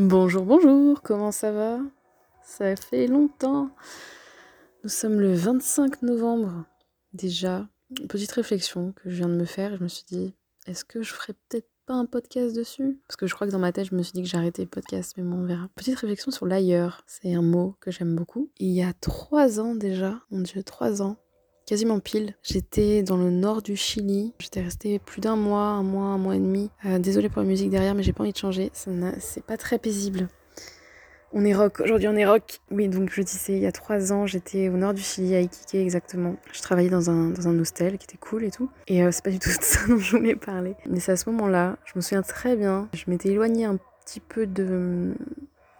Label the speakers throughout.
Speaker 1: Bonjour, bonjour, comment ça va? Ça fait longtemps. Nous sommes le 25 novembre. Déjà, petite réflexion que je viens de me faire. Je me suis dit, est-ce que je ferais peut-être pas un podcast dessus? Parce que je crois que dans ma tête, je me suis dit que j'arrêtais le podcast, mais bon, on verra. Petite réflexion sur l'ailleurs. C'est un mot que j'aime beaucoup. Il y a trois ans déjà, mon dieu, trois ans, quasiment pile. J'étais dans le nord du Chili. J'étais restée plus d'un mois, un mois, un mois et demi. Euh, désolée pour la musique derrière, mais j'ai pas envie de changer. C'est pas très paisible. On est rock, aujourd'hui on est rock. Oui, donc je disais, il y a trois ans, j'étais au nord du Chili, à Iquique exactement. Je travaillais dans un, dans un hostel qui était cool et tout. Et euh, c'est pas du tout ça dont je voulais parler. Mais c'est à ce moment-là, je me souviens très bien, je m'étais éloignée un petit peu de,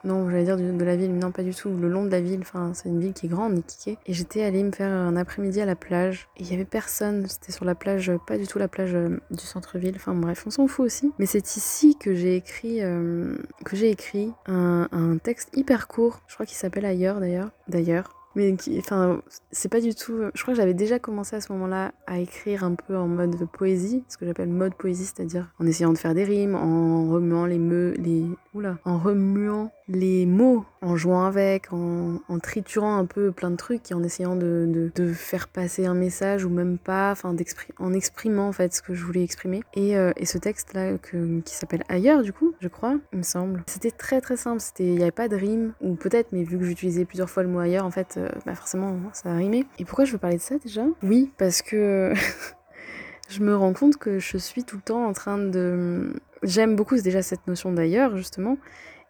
Speaker 1: non, j'allais dire de, la ville, mais non, pas du tout. Le long de la ville, enfin, c'est une ville qui est grande, Iquique. Et j'étais allée me faire un après-midi à la plage. Et il y avait personne. C'était sur la plage, pas du tout la plage euh, du centre-ville. Enfin, bref, on s'en fout aussi. Mais c'est ici que j'ai écrit, euh, que j'ai écrit un, un texte hyper court. Je crois qu'il s'appelle Ailleurs, d'ailleurs. D'ailleurs mais enfin, c'est pas du tout. Je crois que j'avais déjà commencé à ce moment-là à écrire un peu en mode poésie, ce que j'appelle mode poésie, c'est-à-dire en essayant de faire des rimes, en remuant les me, les, oula, en remuant les mots, en jouant avec, en, triturant un peu plein de trucs et en essayant de, faire passer un message ou même pas, en exprimant ce que je voulais exprimer. Et, euh, ce texte-là qui s'appelle Ailleurs, du coup, je crois, il me semble. C'était très très simple. Il n'y avait pas de rime ou peut-être, mais vu que j'utilisais plusieurs fois le mot ailleurs, en fait. Euh, bah forcément, ça a rimé. Et pourquoi je veux parler de ça déjà? Oui, parce que je me rends compte que je suis tout le temps en train de... J'aime beaucoup déjà cette notion d'ailleurs, justement.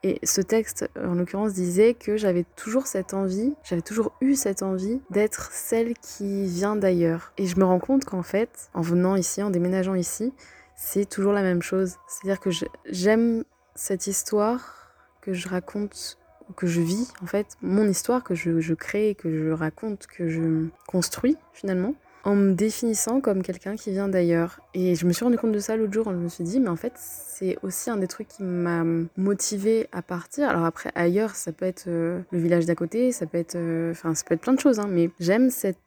Speaker 1: Et ce texte, en l'occurrence, disait que j'avais toujours cette envie, j'avais toujours eu cette envie d'être celle qui vient d'ailleurs. Et je me rends compte qu'en fait, en venant ici, en déménageant ici, c'est toujours la même chose. C'est-à-dire que j'aime cette histoire que je raconte que je vis, en fait, mon histoire que je, je, crée, que je raconte, que je construis finalement, en me définissant comme quelqu'un qui vient d'ailleurs. Et je me suis rendu compte de ça l'autre jour, je me suis dit, mais en fait, c'est aussi un des trucs qui m'a motivé à partir. Alors après, ailleurs, ça peut être euh, le village d'à côté, ça peut être, euh, ça peut être plein de choses, hein, mais j'aime cette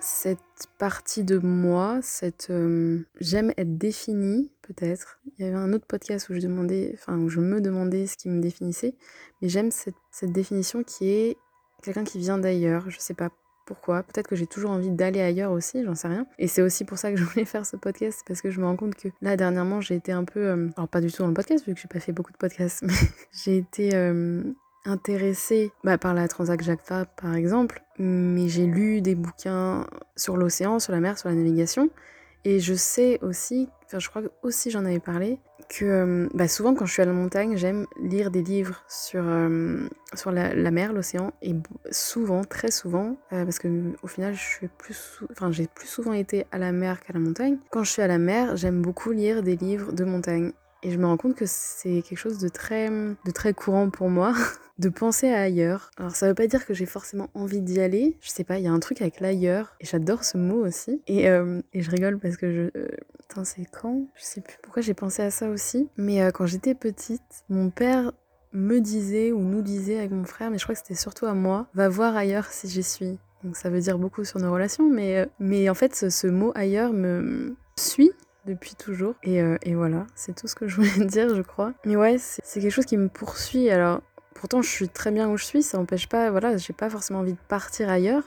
Speaker 1: cette partie de moi, cette euh, j'aime être définie peut-être. Il y avait un autre podcast où je demandais, où je me demandais ce qui me définissait, mais j'aime cette, cette, définition qui est quelqu'un qui vient d'ailleurs. Je sais pas pourquoi. Peut-être que j'ai toujours envie d'aller ailleurs aussi, j'en sais rien. Et c'est aussi pour ça que je voulais faire ce podcast, parce que je me rends compte que là dernièrement j'ai été un peu, euh, alors pas du tout dans le podcast vu que j'ai pas fait beaucoup de podcasts, mais j'ai été euh, intéressée bah, par la Transac Jacques Vabre par exemple, mais j'ai lu des bouquins sur l'océan, sur la mer, sur la navigation. Et je sais aussi, enfin je crois que aussi j'en avais parlé, que euh, bah souvent quand je suis à la montagne, j'aime lire des livres sur, euh, la, mer, l'océan, et souvent, très souvent, euh, parce que au final je plus, j'ai plus souvent été à la mer qu'à la montagne. Quand je suis à la mer, j'aime beaucoup lire des livres de montagne. Et je me rends compte que c'est quelque chose de très, de très courant pour moi, de penser à ailleurs. Alors ça veut pas dire que j'ai forcément envie d'y aller. Je sais pas, il y a un truc avec l'ailleurs. Et j'adore ce mot aussi. Et, euh, et, je rigole parce que je... Euh, c'est quand? Je sais plus pourquoi j'ai pensé à ça aussi. Mais euh, quand j'étais petite, mon père me disait ou nous disait avec mon frère, mais je crois que c'était surtout à moi, va voir ailleurs si j'y suis. Donc ça veut dire beaucoup sur nos relations, mais, mais en fait ce mot ailleurs me suit depuis toujours. Et, euh, et voilà, c'est tout ce que je voulais dire, je crois. Mais ouais, c'est quelque chose qui me poursuit. Alors, pourtant, je suis très bien où je suis, ça n'empêche pas, voilà, j'ai pas forcément envie de partir ailleurs.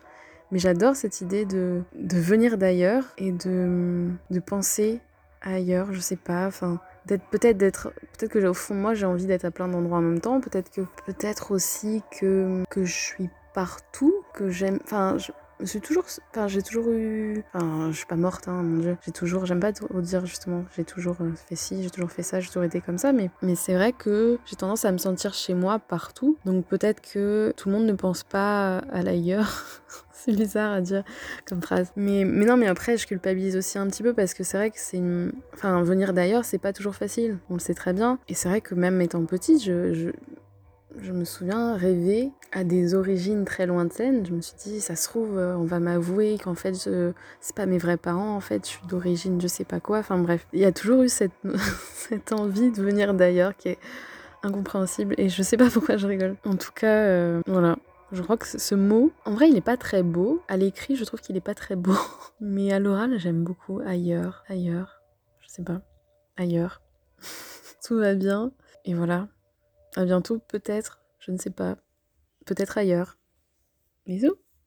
Speaker 1: Mais j'adore cette idée de, de venir d'ailleurs et de, de penser ailleurs, je sais pas, enfin d'être peut-être d'être peut-être que au fond moi j'ai envie d'être à plein d'endroits en même temps peut-être que peut-être aussi que que je suis partout que j'aime enfin suis toujours. J'ai toujours eu. Enfin, je suis pas morte, hein, mon dieu. J'ai toujours. J'aime pas dire justement. J'ai toujours euh, fait ci, j'ai toujours fait ça, j'ai toujours été comme ça. Mais, mais c'est vrai que j'ai tendance à me sentir chez moi partout. Donc peut-être que tout le monde ne pense pas à l'ailleurs. c'est bizarre à dire comme phrase. Mais, mais non, mais après, je culpabilise aussi un petit peu parce que c'est vrai que c'est une. Enfin, venir d'ailleurs, c'est pas toujours facile. On le sait très bien. Et c'est vrai que même étant petite, je, je je me souviens rêver à des origines très lointaines. Je me suis dit, ça se trouve, euh, on va m'avouer qu'en fait, je... c'est pas mes vrais parents, en fait, je suis d'origine je sais pas quoi. Enfin bref, il y a toujours eu cette, cette envie de venir d'ailleurs qui est incompréhensible et je sais pas pourquoi je rigole. En tout cas, euh, voilà. Je crois que ce mot, en vrai, il est pas très beau. À l'écrit, je trouve qu'il est pas très beau. Mais à l'oral, j'aime beaucoup. Ailleurs, ailleurs, je sais pas. Ailleurs. Tout va bien. Et voilà. À bientôt, peut-être, je ne sais pas. Peut-être ailleurs. Bisous